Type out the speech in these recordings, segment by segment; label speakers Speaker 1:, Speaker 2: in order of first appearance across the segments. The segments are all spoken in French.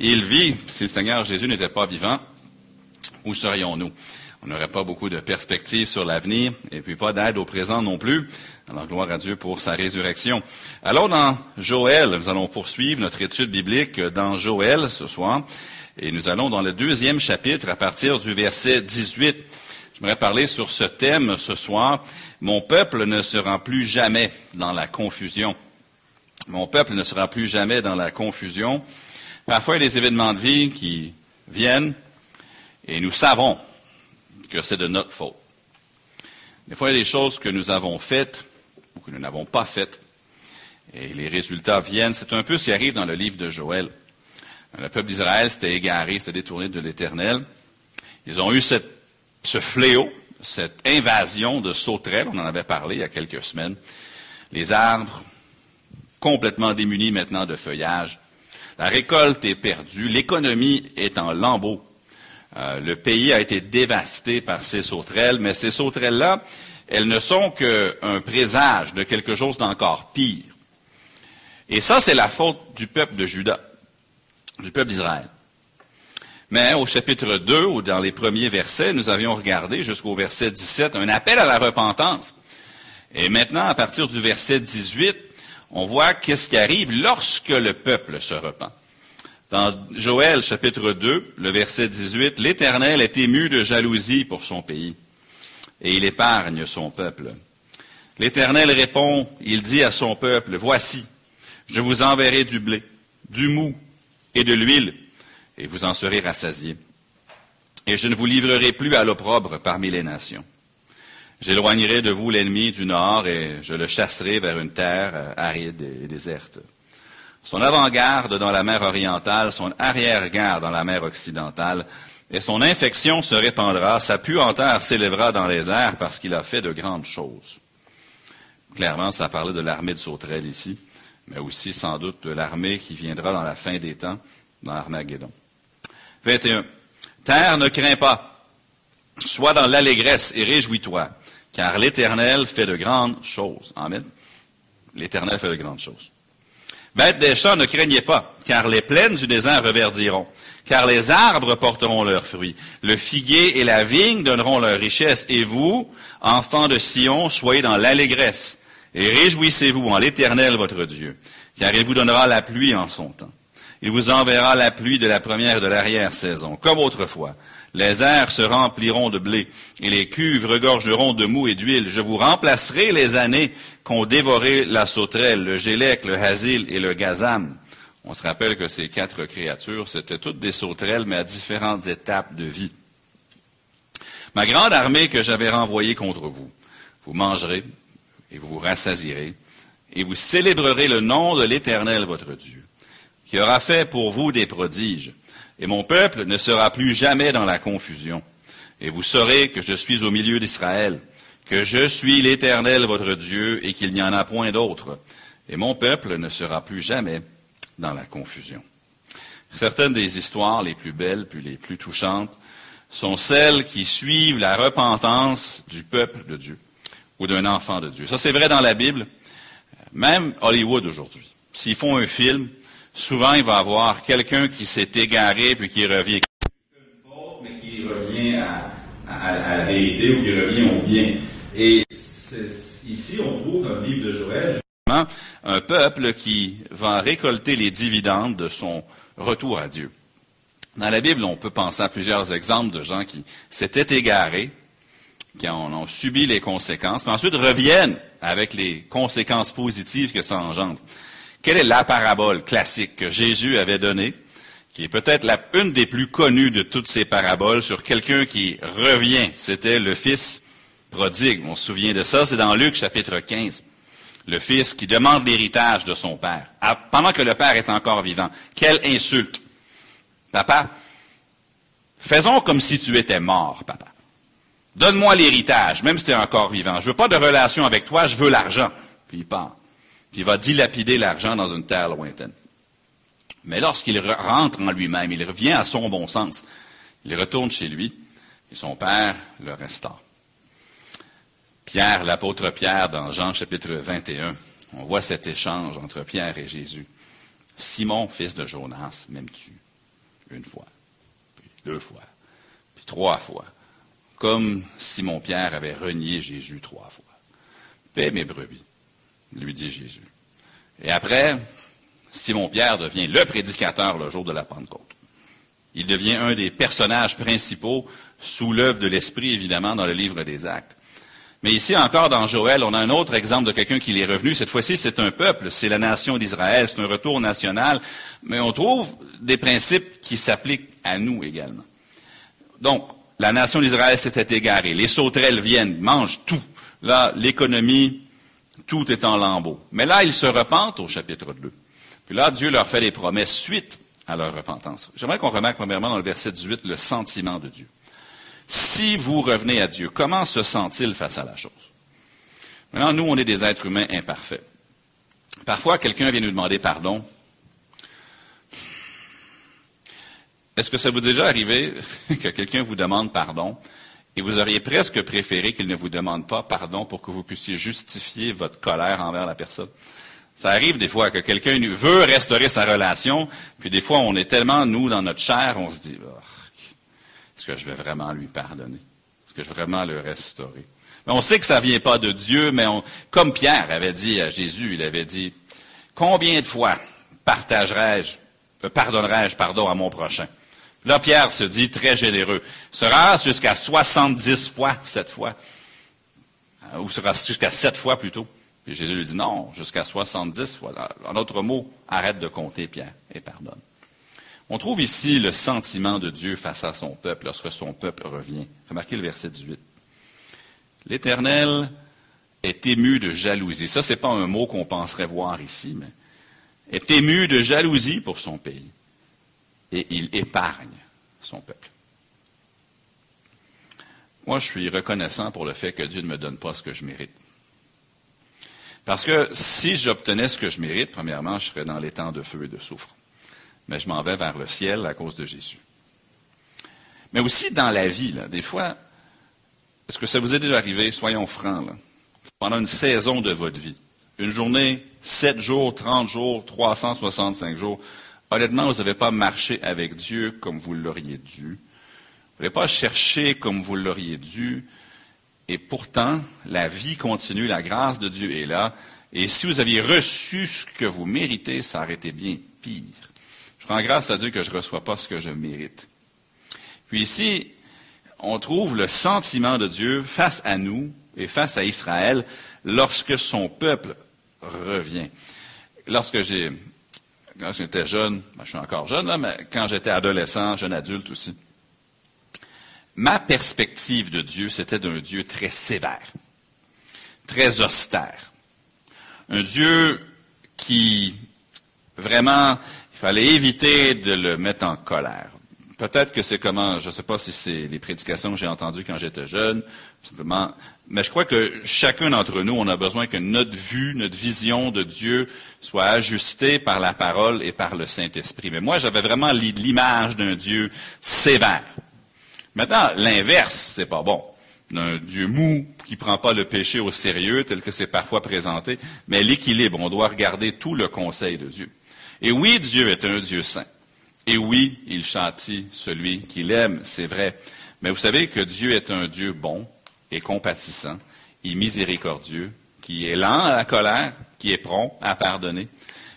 Speaker 1: il vit, si le Seigneur Jésus n'était pas vivant, où serions-nous? On n'aurait pas beaucoup de perspectives sur l'avenir et puis pas d'aide au présent non plus. Alors gloire à Dieu pour sa résurrection. Alors dans Joël, nous allons poursuivre notre étude biblique dans Joël ce soir et nous allons dans le deuxième chapitre à partir du verset 18. J'aimerais parler sur ce thème ce soir. Mon peuple ne sera plus jamais dans la confusion. Mon peuple ne sera plus jamais dans la confusion. Parfois, il y a des événements de vie qui viennent et nous savons que c'est de notre faute. Des fois, il y a des choses que nous avons faites ou que nous n'avons pas faites et les résultats viennent. C'est un peu ce qui arrive dans le livre de Joël. Le peuple d'Israël s'était égaré, s'était détourné de l'Éternel. Ils ont eu ce fléau, cette invasion de sauterelles, on en avait parlé il y a quelques semaines. Les arbres complètement démunis maintenant de feuillage. La récolte est perdue, l'économie est en lambeaux. Euh, le pays a été dévasté par ces sauterelles, mais ces sauterelles-là, elles ne sont qu'un présage de quelque chose d'encore pire. Et ça, c'est la faute du peuple de Juda, du peuple d'Israël. Mais au chapitre 2, ou dans les premiers versets, nous avions regardé jusqu'au verset 17 un appel à la repentance. Et maintenant, à partir du verset 18, on voit qu'est-ce qui arrive lorsque le peuple se repent. Dans Joël chapitre 2, le verset 18, l'Éternel est ému de jalousie pour son pays et il épargne son peuple. L'Éternel répond, il dit à son peuple, Voici, je vous enverrai du blé, du mou et de l'huile, et vous en serez rassasiés. Et je ne vous livrerai plus à l'opprobre parmi les nations. J'éloignerai de vous l'ennemi du nord et je le chasserai vers une terre euh, aride et déserte. Son avant-garde dans la mer orientale, son arrière-garde dans la mer occidentale, et son infection se répandra, sa puanteur s'élèvera dans les airs parce qu'il a fait de grandes choses. Clairement, ça parlait de l'armée de sauterelles ici, mais aussi sans doute de l'armée qui viendra dans la fin des temps, dans Armageddon. 21. Terre ne crains pas, sois dans l'allégresse et réjouis-toi, car l'Éternel fait de grandes choses. Amen. L'Éternel fait de grandes choses. Bêtes des champs, ne craignez pas, car les plaines du désert reverdiront, car les arbres porteront leurs fruits. Le figuier et la vigne donneront leur richesse, et vous, enfants de Sion, soyez dans l'allégresse, et réjouissez-vous en l'Éternel votre Dieu, car il vous donnera la pluie en son temps. Il vous enverra la pluie de la première et de l'arrière-saison, comme autrefois. Les airs se rempliront de blé, et les cuves regorgeront de mou et d'huile. Je vous remplacerai les années qu'ont dévoré la sauterelle, le gélec, le hasil et le gazam. On se rappelle que ces quatre créatures, c'était toutes des sauterelles, mais à différentes étapes de vie. Ma grande armée que j'avais renvoyée contre vous, vous mangerez et vous vous rassasirez, et vous célébrerez le nom de l'Éternel votre Dieu, qui aura fait pour vous des prodiges et mon peuple ne sera plus jamais dans la confusion. Et vous saurez que je suis au milieu d'Israël, que je suis l'Éternel votre Dieu, et qu'il n'y en a point d'autre. Et mon peuple ne sera plus jamais dans la confusion. Certaines des histoires les plus belles, puis les plus touchantes, sont celles qui suivent la repentance du peuple de Dieu ou d'un enfant de Dieu. Ça, c'est vrai dans la Bible, même Hollywood aujourd'hui. S'ils font un film, souvent il va y avoir quelqu'un qui s'est égaré puis qui revient mais qui revient à, la vérité ou qui revient au bien. Et ici, on trouve dans le livre de Joël, un peuple qui va récolter les dividendes de son retour à Dieu. Dans la Bible, on peut penser à plusieurs exemples de gens qui s'étaient égarés, qui en ont subi les conséquences, mais ensuite reviennent avec les conséquences positives que ça engendre. Quelle est la parabole classique que Jésus avait donnée, qui est peut-être une des plus connues de toutes ces paraboles sur quelqu'un qui revient? C'était le fils prodigue. On se souvient de ça, c'est dans Luc chapitre 15. Le fils qui demande l'héritage de son père, pendant que le père est encore vivant. Quelle insulte! Papa, faisons comme si tu étais mort, papa. Donne-moi l'héritage, même si tu es encore vivant. Je veux pas de relation avec toi, je veux l'argent. Puis il part puis il va dilapider l'argent dans une terre lointaine. Mais lorsqu'il rentre en lui-même, il revient à son bon sens. Il retourne chez lui et son père le restaure. Pierre, l'apôtre Pierre, dans Jean chapitre 21, on voit cet échange entre Pierre et Jésus. Simon, fils de Jonas, m'aimes-tu? Une fois, puis deux fois, puis trois fois. Comme Simon-Pierre avait renié Jésus trois fois. Paix mes brebis, lui dit Jésus. Et après, Simon-Pierre devient le prédicateur le jour de la Pentecôte. Il devient un des personnages principaux sous l'œuvre de l'Esprit, évidemment, dans le livre des Actes. Mais ici encore dans Joël, on a un autre exemple de quelqu'un qui est revenu. Cette fois-ci, c'est un peuple, c'est la nation d'Israël, c'est un retour national. Mais on trouve des principes qui s'appliquent à nous également. Donc, la nation d'Israël s'était égarée. Les sauterelles viennent, mangent tout. Là, l'économie, tout est en lambeaux. Mais là, ils se repentent au chapitre 2. Puis là, Dieu leur fait des promesses suite à leur repentance. J'aimerais qu'on remarque premièrement dans le verset 18 le sentiment de Dieu. Si vous revenez à Dieu, comment se sent-il face à la chose? Maintenant, nous, on est des êtres humains imparfaits. Parfois, quelqu'un vient nous demander pardon. Est-ce que ça vous est déjà arrivé que quelqu'un vous demande pardon? Et vous auriez presque préféré qu'il ne vous demande pas pardon pour que vous puissiez justifier votre colère envers la personne? Ça arrive des fois que quelqu'un veut restaurer sa relation, puis des fois on est tellement, nous, dans notre chair, on se dit, est-ce que je vais vraiment lui pardonner? Est-ce que je vais vraiment le restaurer? Mais on sait que ça ne vient pas de Dieu, mais comme Pierre avait dit à Jésus, il avait dit, combien de fois partagerai-je, pardonnerai-je, pardon, à mon prochain? Là, Pierre se dit très généreux. Sera jusqu'à 70 fois cette fois. Euh, ou sera jusqu'à 7 fois plutôt. Puis Jésus lui dit non, jusqu'à 70 fois. En d'autres mots, arrête de compter, Pierre, et pardonne. On trouve ici le sentiment de Dieu face à son peuple lorsque son peuple revient. Remarquez le verset 18. L'Éternel est ému de jalousie. Ça, ce n'est pas un mot qu'on penserait voir ici, mais est ému de jalousie pour son pays. Et il épargne son peuple. Moi, je suis reconnaissant pour le fait que Dieu ne me donne pas ce que je mérite. Parce que si j'obtenais ce que je mérite, premièrement, je serais dans les temps de feu et de soufre mais je m'en vais vers le ciel à cause de Jésus. Mais aussi dans la vie, des fois, est-ce que ça vous est déjà arrivé, soyons francs, pendant une saison de votre vie, une journée, 7 jours, 30 jours, 365 jours, honnêtement, vous n'avez pas marché avec Dieu comme vous l'auriez dû. Vous n'avez pas cherché comme vous l'auriez dû. Et pourtant, la vie continue, la grâce de Dieu est là. Et si vous aviez reçu ce que vous méritez, ça aurait été bien pire. Je rends grâce à Dieu que je ne reçois pas ce que je mérite. Puis ici, on trouve le sentiment de Dieu face à nous et face à Israël lorsque son peuple revient. Lorsque j'ai, quand j'étais jeune, ben, je suis encore jeune, mais quand j'étais adolescent, jeune adulte aussi, ma perspective de Dieu, c'était d'un Dieu très sévère, très austère. Un Dieu qui vraiment il fallait éviter de le mettre en colère. Peut-être que c'est comment, je ne sais pas si c'est les prédications que j'ai entendues quand j'étais jeune, simplement, mais je crois que chacun d'entre nous, on a besoin que notre vue, notre vision de Dieu soit ajustée par la parole et par le Saint-Esprit. Mais moi, j'avais vraiment l'image d'un Dieu sévère. Maintenant, l'inverse, c'est pas bon. Un Dieu mou qui prend pas le péché au sérieux tel que c'est parfois présenté, mais l'équilibre, on doit regarder tout le conseil de Dieu. Et oui, Dieu est un Dieu saint. Et oui, il châtie celui qu'il aime, c'est vrai. Mais vous savez que Dieu est un Dieu bon et compatissant et miséricordieux, qui est lent à la colère, qui est prompt à pardonner.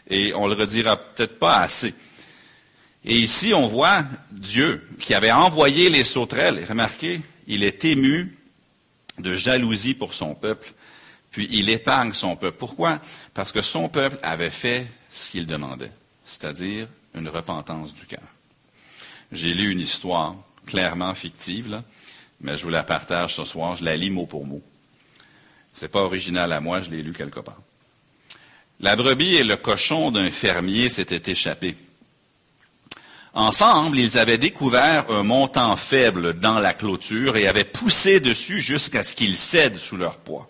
Speaker 1: Et on le redira peut-être pas assez. Et ici, on voit Dieu qui avait envoyé les sauterelles. Et remarquez, il est ému de jalousie pour son peuple, puis il épargne son peuple. Pourquoi? Parce que son peuple avait fait ce qu'il demandait, c'est-à-dire une repentance du cœur. J'ai lu une histoire clairement fictive, mais je vous la partage ce soir, je la lis mot pour mot. Ce n'est pas original à moi, je l'ai lu quelque part. La brebis et le cochon d'un fermier s'étaient échappés. Ensemble, ils avaient découvert un montant faible dans la clôture et avaient poussé dessus jusqu'à ce qu'il cède sous leur poids.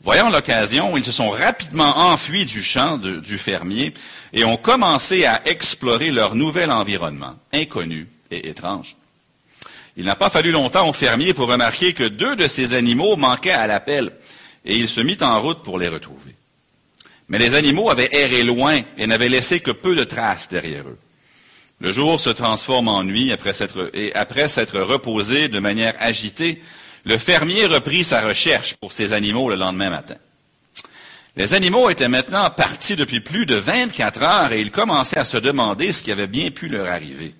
Speaker 1: Voyant l'occasion, ils se sont rapidement enfuis du champ du fermier et ont commencé à explorer leur nouvel environnement, inconnu et étrange. Il n'a pas fallu longtemps au fermier pour remarquer que deux de ces animaux manquaient à l'appel, et il se mit en route pour les retrouver. Mais les animaux avaient erré loin et n'avaient laissé que peu de traces derrière eux. Le jour se transforme en nuit après s'être, et après s'être reposé de manière agitée, le fermier reprit sa recherche pour ses animaux le lendemain matin. Les animaux étaient maintenant partis depuis plus de 24 heures et il commençait à se demander ce qui avait bien pu leur arriver.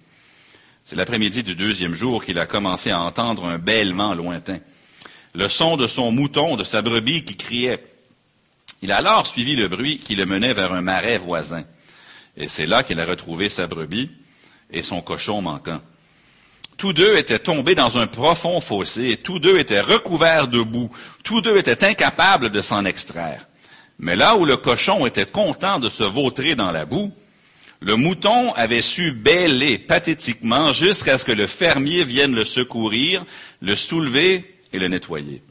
Speaker 1: L'après-midi du deuxième jour qu'il a commencé à entendre un bêlement lointain. Le son de son mouton, de sa brebis qui criait. Il a alors suivi le bruit qui le menait vers un marais voisin. Et c'est là qu'il a retrouvé sa brebis et son cochon manquant. Tous deux étaient tombés dans un profond fossé tous deux étaient recouverts de boue. Tous deux étaient incapables de s'en extraire. Mais là où le cochon était content de se vautrer dans la boue, le mouton avait su bêler pathétiquement jusqu'à ce que le fermier vienne le secourir, le soulever et le nettoyer.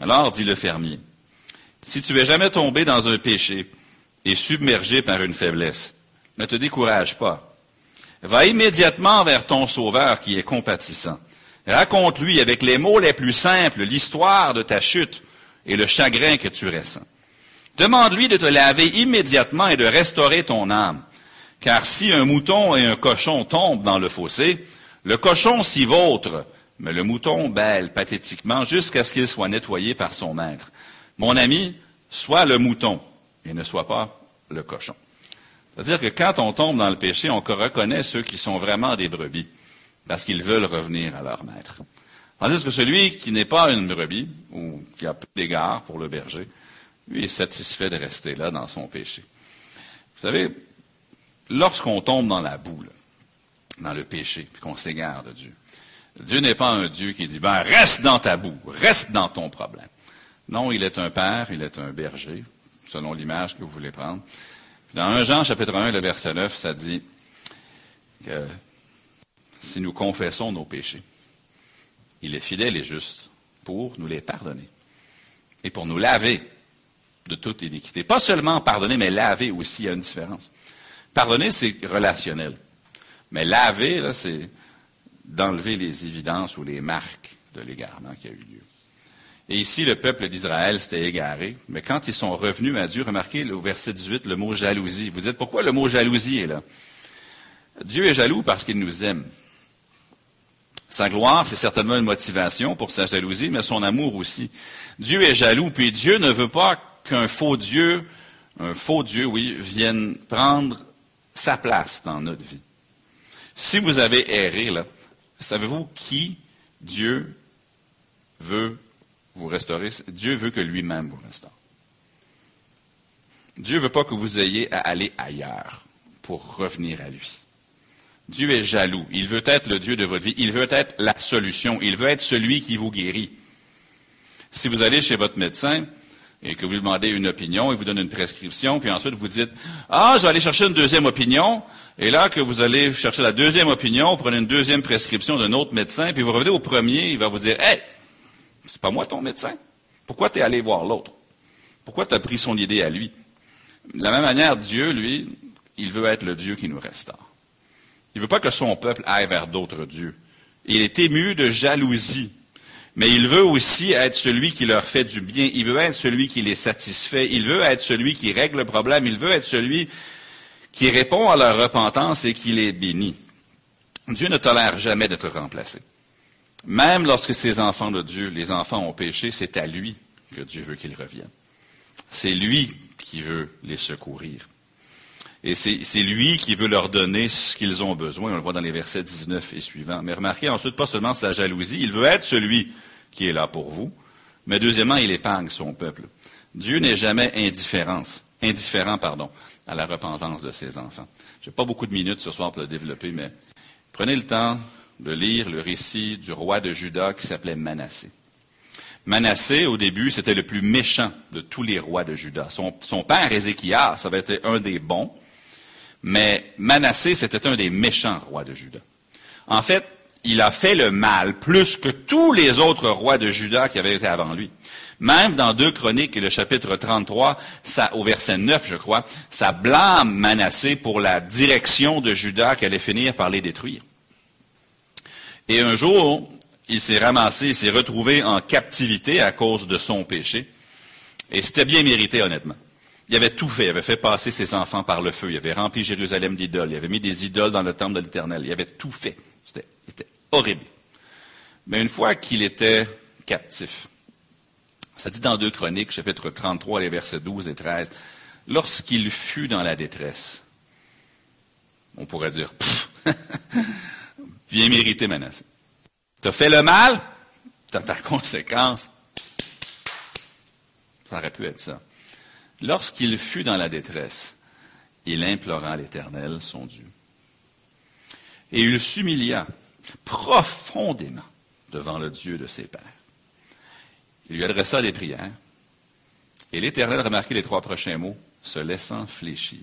Speaker 1: Alors dit le fermier, si tu es jamais tombé dans un péché et submergé par une faiblesse, ne te décourage pas. Va immédiatement vers ton Sauveur qui est compatissant. Raconte-lui avec les mots les plus simples l'histoire de ta chute et le chagrin que tu ressens. Demande-lui de te laver immédiatement et de restaurer ton âme. Car si un mouton et un cochon tombent dans le fossé, le cochon s'y vautre, mais le mouton bêle pathétiquement jusqu'à ce qu'il soit nettoyé par son maître. Mon ami, sois le mouton et ne sois pas le cochon. C'est-à-dire que quand on tombe dans le péché, on reconnaît ceux qui sont vraiment des brebis, parce qu'ils veulent revenir à leur maître. Tandis que celui qui n'est pas une brebis, ou qui a peu d'égard pour le berger, lui est satisfait de rester là dans son péché. Vous savez, lorsqu'on tombe dans la boue, dans le péché, puis qu'on s'égare de Dieu, Dieu n'est pas un Dieu qui dit, ben, reste dans ta boue, reste dans ton problème. Non, il est un père, il est un berger, selon l'image que vous voulez prendre. Dans 1 Jean chapitre 1, le verset 9, ça dit que si nous confessons nos péchés, il est fidèle et juste pour nous les pardonner et pour nous laver de toute iniquité. Pas seulement pardonner, mais laver aussi, il y a une différence. Pardonner, c'est relationnel. Mais laver, c'est d'enlever les évidences ou les marques de l'égarement qui a eu lieu. Et ici, le peuple d'Israël s'était égaré. Mais quand ils sont revenus à Dieu, remarquez au verset 18 le mot jalousie. Vous dites pourquoi le mot jalousie est là? Dieu est jaloux parce qu'il nous aime. Sa gloire, c'est certainement une motivation pour sa jalousie, mais son amour aussi. Dieu est jaloux, puis Dieu ne veut pas qu'un faux Dieu, un faux Dieu, oui, vienne prendre sa place dans notre vie. Si vous avez erré, savez-vous qui Dieu veut vous restaurer, Dieu veut que lui-même vous restaure. Dieu ne veut pas que vous ayez à aller ailleurs pour revenir à lui. Dieu est jaloux. Il veut être le Dieu de votre vie. Il veut être la solution. Il veut être celui qui vous guérit. Si vous allez chez votre médecin et que vous lui demandez une opinion, il vous donne une prescription, puis ensuite vous dites, ah, je vais aller chercher une deuxième opinion, et là que vous allez chercher la deuxième opinion, vous prenez une deuxième prescription d'un autre médecin, puis vous revenez au premier, il va vous dire, hey, c'est pas moi ton médecin. Pourquoi tu es allé voir l'autre? Pourquoi tu as pris son idée à lui? De la même manière, Dieu, lui, il veut être le Dieu qui nous restaure. Il ne veut pas que son peuple aille vers d'autres dieux. Il est ému de jalousie. Mais il veut aussi être celui qui leur fait du bien. Il veut être celui qui les satisfait. Il veut être celui qui règle le problème. Il veut être celui qui répond à leur repentance et qui les bénit. Dieu ne tolère jamais d'être remplacé. Même lorsque ces enfants de Dieu, les enfants ont péché, c'est à lui que Dieu veut qu'ils reviennent. C'est lui qui veut les secourir. Et c'est lui qui veut leur donner ce qu'ils ont besoin. On le voit dans les versets 19 et suivants. Mais remarquez ensuite pas seulement sa jalousie, il veut être celui qui est là pour vous, mais deuxièmement, il épargne son peuple. Dieu n'est jamais indifférence, indifférent pardon, à la repentance de ses enfants. Je n'ai pas beaucoup de minutes ce soir pour le développer, mais prenez le temps de lire le récit du roi de Juda qui s'appelait Manassé. Manassé, au début, c'était le plus méchant de tous les rois de Juda. Son, père, Ézéchias, ça avait été un des bons, mais Manassé, c'était un des méchants rois de Juda. En fait, il a fait le mal plus que tous les autres rois de Juda qui avaient été avant lui. Même dans deux Chroniques et le chapitre 33, ça, au verset 9, je crois, ça blâme Manassé pour la direction de Juda qui allait finir par les détruire. Et un jour, il s'est ramassé, il s'est retrouvé en captivité à cause de son péché. Et c'était bien mérité, honnêtement. Il avait tout fait. Il avait fait passer ses enfants par le feu. Il avait rempli Jérusalem d'idoles. Il avait mis des idoles dans le temple de l'Éternel. Il avait tout fait. C'était, horrible. Mais une fois qu'il était captif, ça dit dans 2 Chroniques, chapitre 33, les versets 12 et 13, lorsqu'il fut dans la détresse, on pourrait dire, bien mérité Manassé. as fait le mal, t'as ta conséquence. Ça aurait pu être ça. Lorsqu'il fut dans la détresse, il implora l'Éternel, son Dieu. Et il s'humilia profondément devant le Dieu de ses pères. Il lui adressa des prières, et l'Éternel remarquait les trois prochains mots, se laissant fléchir.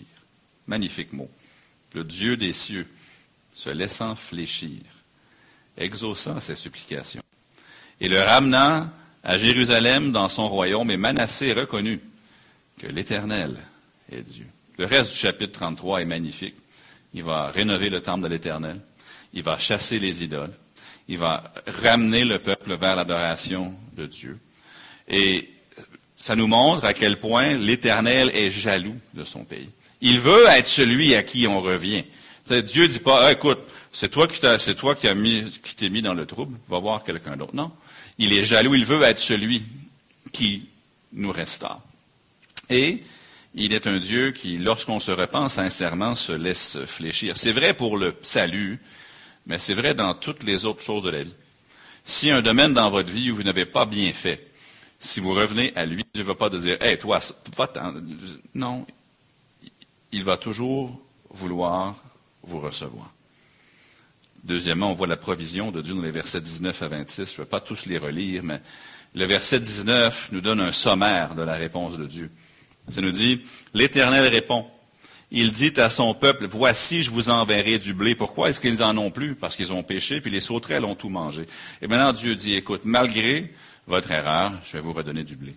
Speaker 1: Magnifique mot. Le Dieu des cieux, se laissant fléchir, exauçant ses supplications, et le ramenant à Jérusalem dans son royaume, et Manassé reconnut que l'Éternel est Dieu. Le reste du chapitre 33 est magnifique. Il va rénover le temple de l'Éternel. Il va chasser les idoles. Il va ramener le peuple vers l'adoration de Dieu. Et ça nous montre à quel point l'Éternel est jaloux de son pays. Il veut être celui à qui on revient. Dieu ne dit pas, ah, écoute, c'est toi qui t'es mis, qui t'es mis dans le trouble, va voir quelqu'un d'autre. Non. Il est jaloux, il veut être celui qui nous restaure. Et il est un Dieu qui, lorsqu'on se repent sincèrement, se laisse fléchir. C'est vrai pour le salut, mais c'est vrai dans toutes les autres choses de la vie. Si un domaine dans votre vie où vous n'avez pas bien fait, si vous revenez à lui, Dieu ne va pas te dire, hé, toi, va Non. Il va toujours vouloir vous recevoir. Deuxièmement, on voit la provision de Dieu dans les versets 19 à 26. Je ne vais pas tous les relire, mais le verset 19 nous donne un sommaire de la réponse de Dieu. Ça nous dit, l'Éternel répond. Il dit à son peuple, voici, je vous enverrai du blé. Pourquoi est-ce qu'ils en ont plus? Parce qu'ils ont péché, puis les sauterelles ont tout mangé. Et maintenant, Dieu dit, écoute, malgré votre erreur, je vais vous redonner du blé.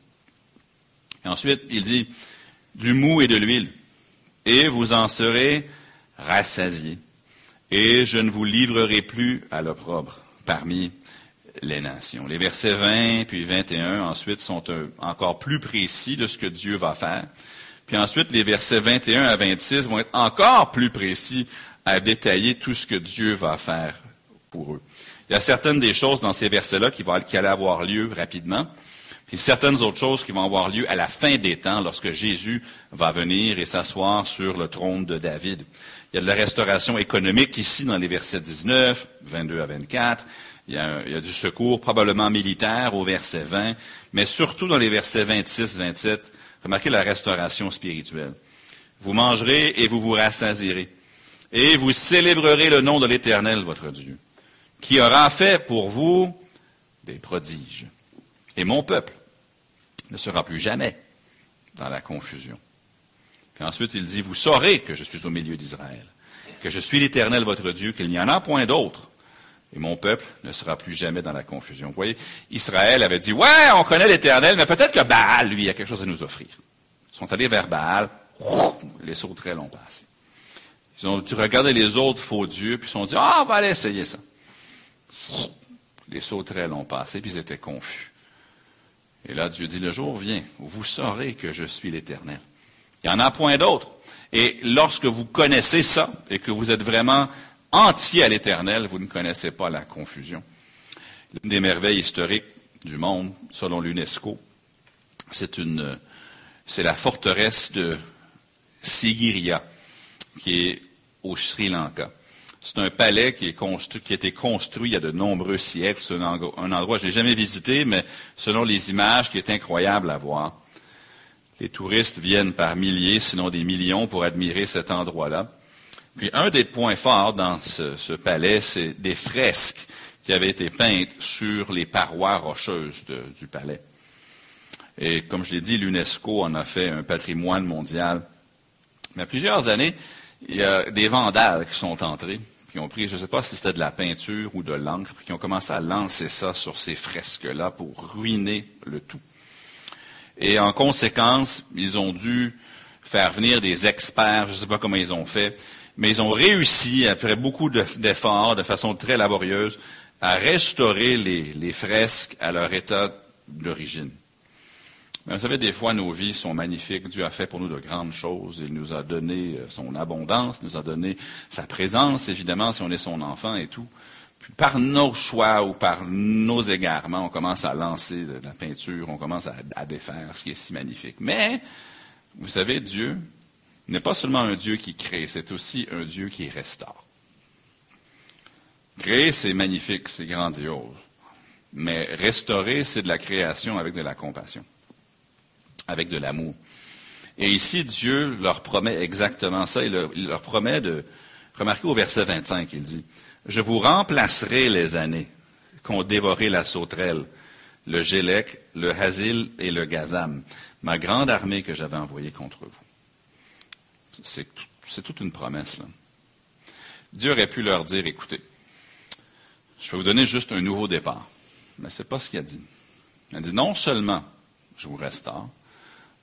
Speaker 1: Ensuite, il dit, du mou et de l'huile, et vous en serez rassasiés, et je ne vous livrerai plus à l'opprobre parmi les nations. Les versets 20 puis 21 ensuite sont encore plus précis de ce que Dieu va faire. Puis ensuite, les versets 21 à 26 vont être encore plus précis à détailler tout ce que Dieu va faire pour eux. Il y a certaines des choses dans ces versets-là qui, vont, allaient avoir lieu rapidement, puis certaines autres choses qui vont avoir lieu à la fin des temps, lorsque Jésus va venir et s'asseoir sur le trône de David. Il y a de la restauration économique ici dans les versets 19, 22 à 24. Il y, a, du secours probablement militaire au verset 20, mais surtout dans les versets 26-27, remarquez la restauration spirituelle. Vous mangerez et vous vous rassasierez, et vous célébrerez le nom de l'Éternel, votre Dieu, qui aura fait pour vous des prodiges. Et mon peuple ne sera plus jamais dans la confusion. Ensuite, il dit, vous saurez que je suis au milieu d'Israël, que je suis l'Éternel, votre Dieu, qu'il n'y en a point d'autre et mon peuple ne sera plus jamais dans la confusion. Vous voyez, Israël avait dit, ouais, on connaît l'Éternel, mais peut-être que Baal, lui, a quelque chose à nous offrir. Ils sont allés vers Baal, les sauterelles ont passé. Ils ont regardé les autres faux dieux, puis ils se sont dit, ah, on va aller essayer ça. Les sauterelles ont passé, puis ils étaient confus. Et là, Dieu dit, le jour vient vous saurez que je suis l'Éternel. Il n'y en a point d'autre. Et lorsque vous connaissez ça, et que vous êtes vraiment entier à l'éternel, vous ne connaissez pas la confusion. L'une des merveilles historiques du monde, selon l'UNESCO, c'est une, c'est la forteresse de Sigiriya, qui est au Sri Lanka. C'est un palais qui, a été construit il y a de nombreux siècles. C'est un, un endroit, je n'ai jamais visité, mais selon les images, qui est incroyable à voir. Les touristes viennent par milliers, sinon des millions, pour admirer cet endroit-là. Puis un des points forts dans ce, palais, c'est des fresques qui avaient été peintes sur les parois rocheuses du palais. Et comme je l'ai dit, l'UNESCO en a fait un patrimoine mondial. Mais a plusieurs années, il y a des vandales qui sont entrés, qui ont pris, je ne sais pas si c'était de la peinture ou de l'encre, qui ont commencé à lancer ça sur ces fresques-là pour ruiner le tout. Et en conséquence, ils ont dû faire venir des experts, je ne sais pas comment ils ont fait, mais ils ont réussi, après beaucoup d'efforts, de façon très laborieuse, à restaurer les, fresques à leur état d'origine. Vous savez, des fois, nos vies sont magnifiques. Dieu a fait pour nous de grandes choses. Il nous a donné euh, son abondance, nous a donné sa présence, évidemment, si on est son enfant et tout. Puis par nos choix ou par nos égarements, on commence à lancer de la peinture, on commence à défaire ce qui est si magnifique. Mais, vous savez, Dieu n'est pas seulement un Dieu qui crée, c'est aussi un Dieu qui restaure. Créer, c'est magnifique, c'est grandiose. Mais restaurer, c'est de la création avec de la compassion avec de l'amour. Et ici, Dieu leur promet exactement ça. Il leur, promet de, remarquez au verset 25, il dit, Je vous remplacerai les années qu'ont dévoré la sauterelle, le Gélec, le Hazil et le Gazam, ma grande armée que j'avais envoyée contre vous. C'est, toute une promesse. Dieu aurait pu leur dire, écoutez, je vais vous donner juste un nouveau départ. Mais ce n'est pas ce qu'il a dit. Il a dit, non seulement je vous restaure,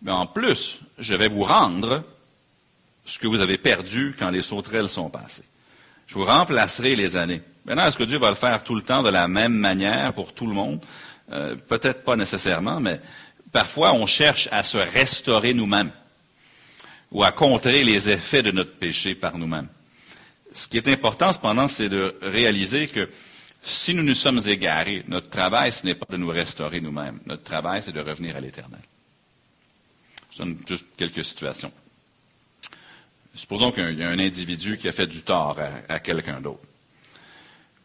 Speaker 1: mais en plus, je vais vous rendre ce que vous avez perdu quand les sauterelles sont passées. Je vous remplacerai les années. Maintenant, est-ce que Dieu va le faire tout le temps de la même manière pour tout le monde? Euh, peut-être pas nécessairement, mais parfois on cherche à se restaurer nous-mêmes ou à contrer les effets de notre péché par nous-mêmes. Ce qui est important, cependant, c'est de réaliser que si nous nous sommes égarés, notre travail, ce n'est pas de nous restaurer nous-mêmes. Notre travail, c'est de revenir à l'Éternel. Je donne juste quelques situations. Supposons qu'il y a un individu qui a fait du tort à, quelqu'un d'autre.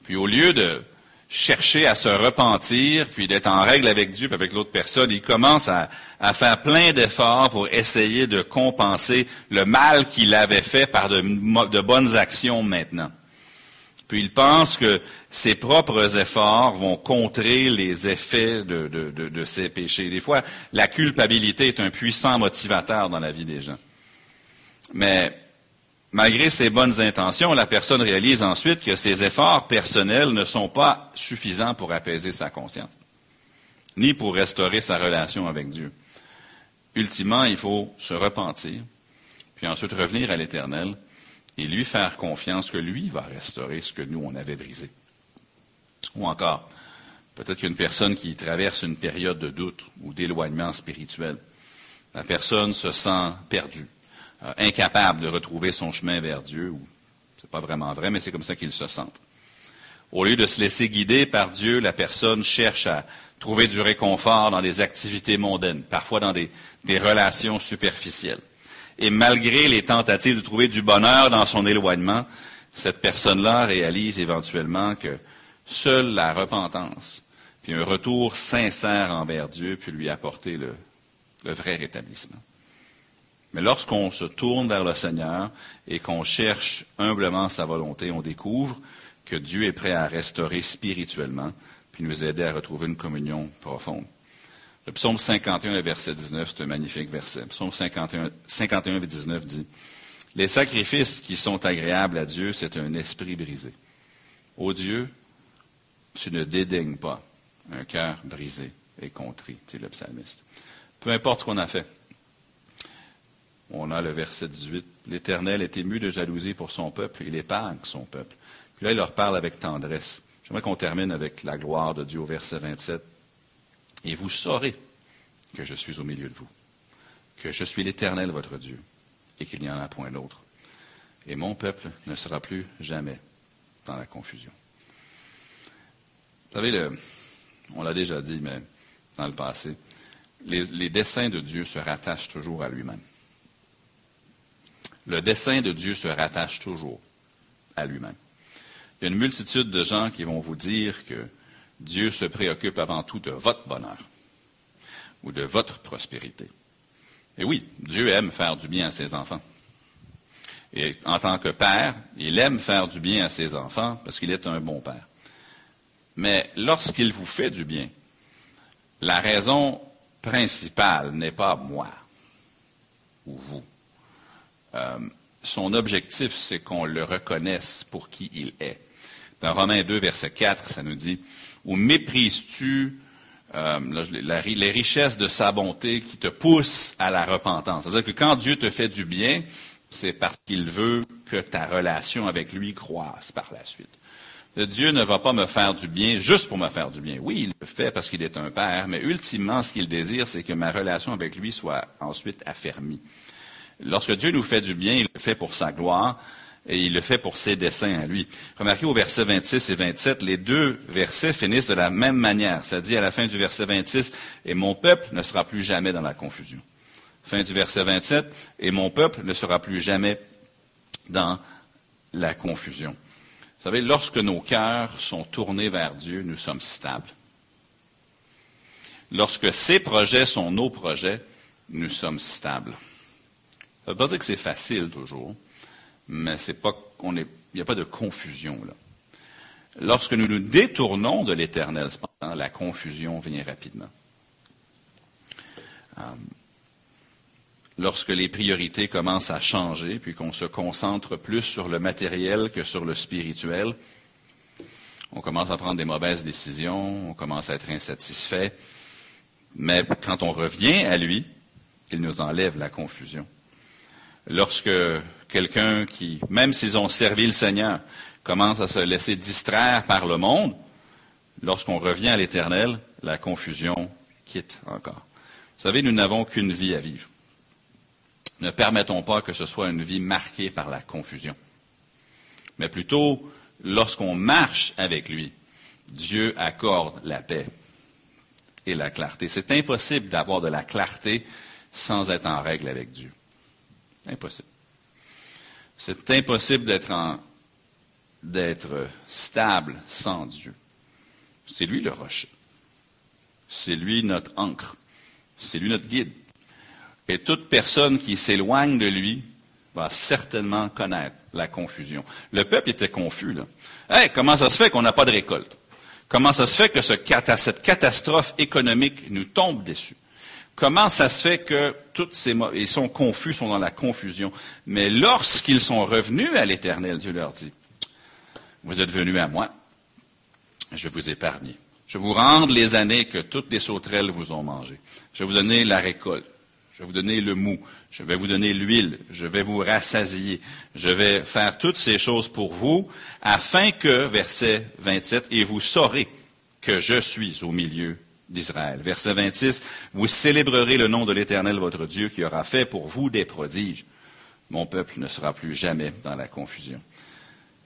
Speaker 1: Puis au lieu de chercher à se repentir, puis d'être en règle avec Dieu, puis avec l'autre personne, il commence à, faire plein d'efforts pour essayer de compenser le mal qu'il avait fait par de bonnes actions maintenant. Puis il pense que ses propres efforts vont contrer les effets de, ses péchés. Des fois, la culpabilité est un puissant motivateur dans la vie des gens. Mais malgré ses bonnes intentions, la personne réalise ensuite que ses efforts personnels ne sont pas suffisants pour apaiser sa conscience, ni pour restaurer sa relation avec Dieu. Ultimement, il faut se repentir, puis ensuite revenir à l'Éternel et lui faire confiance que lui va restaurer ce que nous, on avait brisé. Ou encore, peut-être qu'une personne qui traverse une période de doute ou d'éloignement spirituel. La personne se sent perdue, euh, incapable de retrouver son chemin vers Dieu, c'est pas vraiment vrai, mais c'est comme ça qu'il se sent. Au lieu de se laisser guider par Dieu, la personne cherche à trouver du réconfort dans des activités mondaines, parfois dans des relations superficielles. Et malgré les tentatives de trouver du bonheur dans son éloignement, cette personne-là réalise éventuellement que seule la repentance, puis un retour sincère envers Dieu peut lui apporter le, vrai rétablissement. Mais lorsqu'on se tourne vers le Seigneur et qu'on cherche humblement sa volonté, on découvre que Dieu est prêt à restaurer spirituellement, puis nous aider à retrouver une communion profonde. Le psaume 51, verset 19, c'est un magnifique verset. Le psaume 51, 51, 19 dit Les sacrifices qui sont agréables à Dieu, c'est un esprit brisé. Ô Dieu, tu ne dédaignes pas un cœur brisé et contrit, dit le psalmiste. Peu importe ce qu'on a fait. On a le verset 18. L'Éternel est ému de jalousie pour son peuple, il épargne son peuple. Puis là, il leur parle avec tendresse. J'aimerais qu'on termine avec la gloire de Dieu au verset 27. Et vous saurez que je suis au milieu de vous, que je suis l'Éternel votre Dieu, et qu'il n'y en a point d'autre. Et mon peuple ne sera plus jamais dans la confusion. Vous savez, on l'a déjà dit, mais dans le passé, les, les desseins de Dieu se rattachent toujours à lui-même. Le dessein de Dieu se rattache toujours à lui-même. Il y a une multitude de gens qui vont vous dire que Dieu se préoccupe avant tout de votre bonheur ou de votre prospérité. Et oui, Dieu aime faire du bien à ses enfants. Et en tant que père, il aime faire du bien à ses enfants parce qu'il est un bon père. Mais lorsqu'il vous fait du bien, la raison principale n'est pas moi ou vous. Euh, son objectif, c'est qu'on le reconnaisse pour qui il est. Dans Romains 2, verset 4, ça nous dit, ou méprises-tu euh, les richesses de sa bonté qui te poussent à la repentance? C'est-à-dire que quand Dieu te fait du bien, c'est parce qu'il veut que ta relation avec lui croisse par la suite. Dieu ne va pas me faire du bien juste pour me faire du bien. Oui, il le fait parce qu'il est un père, mais ultimement, ce qu'il désire, c'est que ma relation avec lui soit ensuite affermie. Lorsque Dieu nous fait du bien, il le fait pour sa gloire et il le fait pour ses desseins à lui. Remarquez au verset 26 et 27, les deux versets finissent de la même manière. Ça dit à la fin du verset 26, et mon peuple ne sera plus jamais dans la confusion. Fin du verset 27, et mon peuple ne sera plus jamais dans la confusion. Vous savez, lorsque nos cœurs sont tournés vers Dieu, nous sommes stables. Lorsque ses projets sont nos projets, nous sommes stables. Ça ne veut pas dire que c'est facile toujours, mais c'est pas il n'y a pas de confusion là. Lorsque nous nous détournons de l'éternel, la confusion vient rapidement. Euh, lorsque les priorités commencent à changer, puis qu'on se concentre plus sur le matériel que sur le spirituel, on commence à prendre des mauvaises décisions, on commence à être insatisfait. Mais quand on revient à lui, il nous enlève la confusion. Lorsque quelqu'un qui, même s'ils ont servi le Seigneur, commence à se laisser distraire par le monde, lorsqu'on revient à l'Éternel, la confusion quitte encore. Vous savez, nous n'avons qu'une vie à vivre. Ne permettons pas que ce soit une vie marquée par la confusion. Mais plutôt, lorsqu'on marche avec lui, Dieu accorde la paix et la clarté. C'est impossible d'avoir de la clarté sans être en règle avec Dieu. Impossible. C'est impossible d'être stable sans Dieu. C'est lui le rocher. C'est lui notre encre. C'est lui notre guide. Et toute personne qui s'éloigne de lui va certainement connaître la confusion. Le peuple était confus, là. Comment ça se fait qu'on n'a pas de récolte? Comment ça se fait que cette catastrophe économique nous tombe dessus? Comment ça se fait que toutes ces ils sont confus, sont dans la confusion? Mais lorsqu'ils sont revenus à l'Éternel, Dieu leur dit, vous êtes venus à moi, je vous épargner. Je vous rendre les années que toutes les sauterelles vous ont mangées. Je vais vous donner la récolte. Je vais vous donner le mou. Je vais vous donner l'huile. Je vais vous rassasier. Je vais faire toutes ces choses pour vous, afin que, verset 27, et vous saurez que je suis au milieu d'Israël. Verset 26, vous célébrerez le nom de l'Éternel votre Dieu qui aura fait pour vous des prodiges. Mon peuple ne sera plus jamais dans la confusion.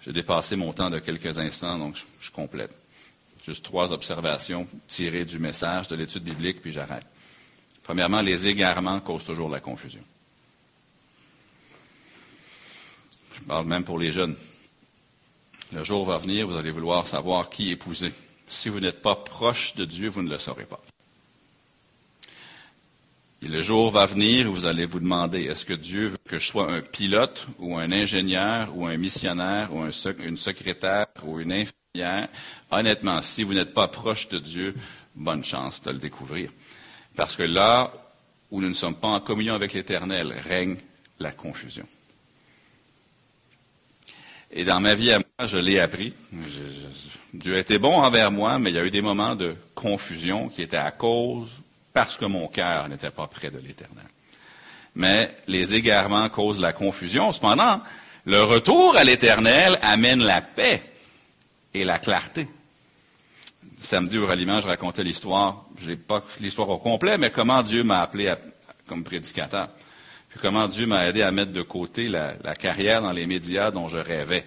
Speaker 1: J'ai dépassé mon temps de quelques instants, donc je, complète. Juste trois observations tirées du message de l'étude biblique, puis j'arrête. Premièrement, les égarements causent toujours la confusion. Je parle même pour les jeunes. Le jour va venir, vous allez vouloir savoir qui épouser. Si vous n'êtes pas proche de Dieu, vous ne le saurez pas. Et le jour va venir où vous allez vous demander, est-ce que Dieu veut que je sois un pilote ou un ingénieur ou un missionnaire ou une secrétaire ou une infirmière? Honnêtement, si vous n'êtes pas proche de Dieu, bonne chance de le découvrir. Parce que là où nous ne sommes pas en communion avec l'Éternel, règne la confusion. Et dans ma vie à moi, je l'ai appris. Dieu a été bon envers moi, mais il y a eu des moments de confusion qui étaient à cause, parce que mon cœur n'était pas près de l'Éternel. Mais les égarements causent la confusion. Cependant, le retour à l'Éternel amène la paix et la clarté samedi au ralliement, je racontais l'histoire, je n'ai pas l'histoire au complet, mais comment Dieu m'a appelé comme prédicateur. Comment Dieu m'a aidé à mettre de côté la, carrière dans les médias dont je rêvais.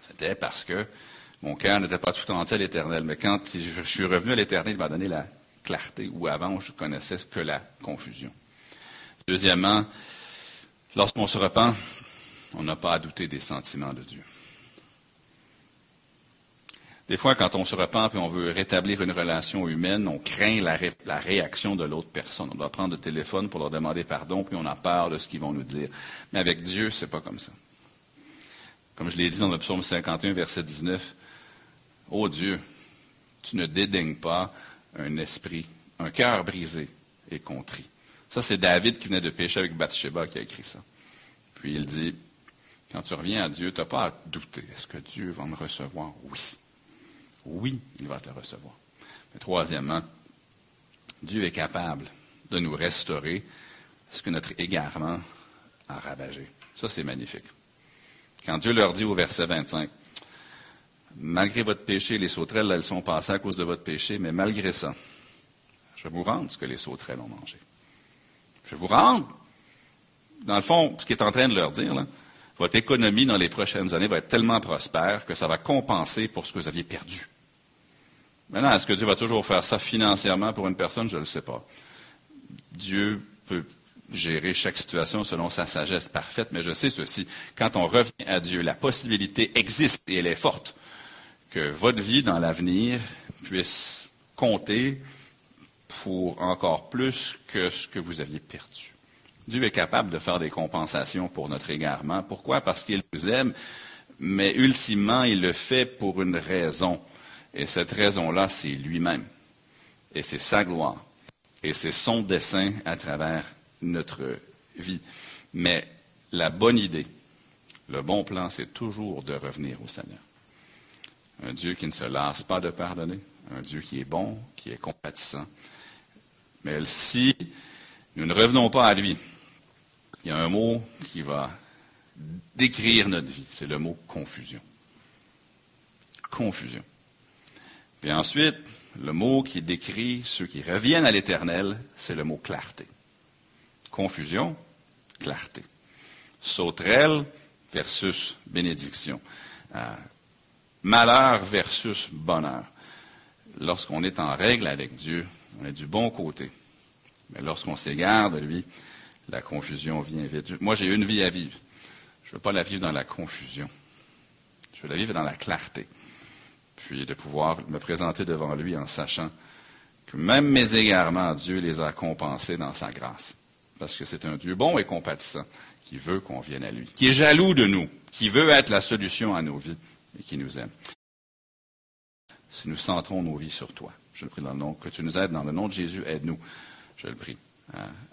Speaker 1: C'était parce que mon cœur n'était pas tout entier à l'éternel. Mais quand je suis revenu à l'éternel, il m'a donné la clarté, où avant je connaissais que la confusion. Deuxièmement, lorsqu'on se repent, on n'a pas à douter des sentiments de Dieu. Des fois, quand on se repent et on veut rétablir une relation humaine, on craint la, réaction de l'autre personne. On doit prendre le téléphone pour leur demander pardon, puis on a peur de ce qu'ils vont nous dire. Mais avec Dieu, c'est pas comme ça. Comme je l'ai dit dans le psaume 51, verset 19, Ô Dieu, tu ne dédaignes pas un esprit, un cœur brisé et contrit. Ça, c'est David qui venait de pécher avec Bathsheba qui a écrit ça. Puis il dit, quand tu reviens à Dieu, tu n'as pas à douter. Est-ce que Dieu va me recevoir? Oui oui, il va te recevoir. Mais troisièmement, Dieu est capable de nous restaurer ce que notre égarement enravagés. Ça, c'est magnifique. Quand Dieu leur dit au verset 25, malgré votre péché, les sauterelles, elles sont passées à cause de votre péché, mais malgré ça, je vais vous rendre ce que les sauterelles ont mangé. Je vais vous rendre, dans le fond, ce qu'il est en train de leur dire, votre économie dans les prochaines années va être tellement prospère que ça va compenser pour ce que vous aviez perdu. Maintenant, est-ce que Dieu va toujours faire ça financièrement pour une personne? Je ne le sais pas. Dieu peut gérer chaque situation selon sa sagesse parfaite, mais je sais ceci. Quand on revient à Dieu, la possibilité existe et elle est forte que votre vie dans l'avenir puisse compter pour encore plus que ce que vous aviez perdu. Dieu est capable de faire des compensations pour notre égarement. Pourquoi? Parce qu'il nous aime, mais ultimement, il le fait pour une raison. Et cette raison-là, c'est lui-même. Et c'est sa gloire. Et c'est son dessein à travers notre vie. Mais la bonne idée, le bon plan, c'est toujours de revenir au Seigneur. Un Dieu qui ne se lasse pas de pardonner, un Dieu qui est bon, qui est compatissant. Mais si nous ne revenons pas à lui, il y a un mot qui va décrire notre vie, c'est le mot confusion. Confusion. Puis ensuite, le mot qui décrit ceux qui reviennent à l'éternel, c'est le mot clarté. Confusion, clarté. Sauterelle versus bénédiction. Euh, malheur versus bonheur. Lorsqu'on est en règle avec Dieu, on est du bon côté. Mais lorsqu'on s'égare de lui, la confusion vient vite. Moi, j'ai une vie à vivre. Je ne veux pas la vivre dans la confusion. Je veux la vivre dans la clarté. Puis de pouvoir me présenter devant lui en sachant que même mes égarements, Dieu les a compensés dans sa grâce. Parce que c'est un Dieu bon et compatissant qui veut qu'on vienne à lui, qui est jaloux de nous, qui veut être la solution à nos vies et qui nous aime. Si nous centrons nos vies sur toi, je le prie dans le nom, que tu nous aides dans le nom de Jésus, aide-nous, je le prie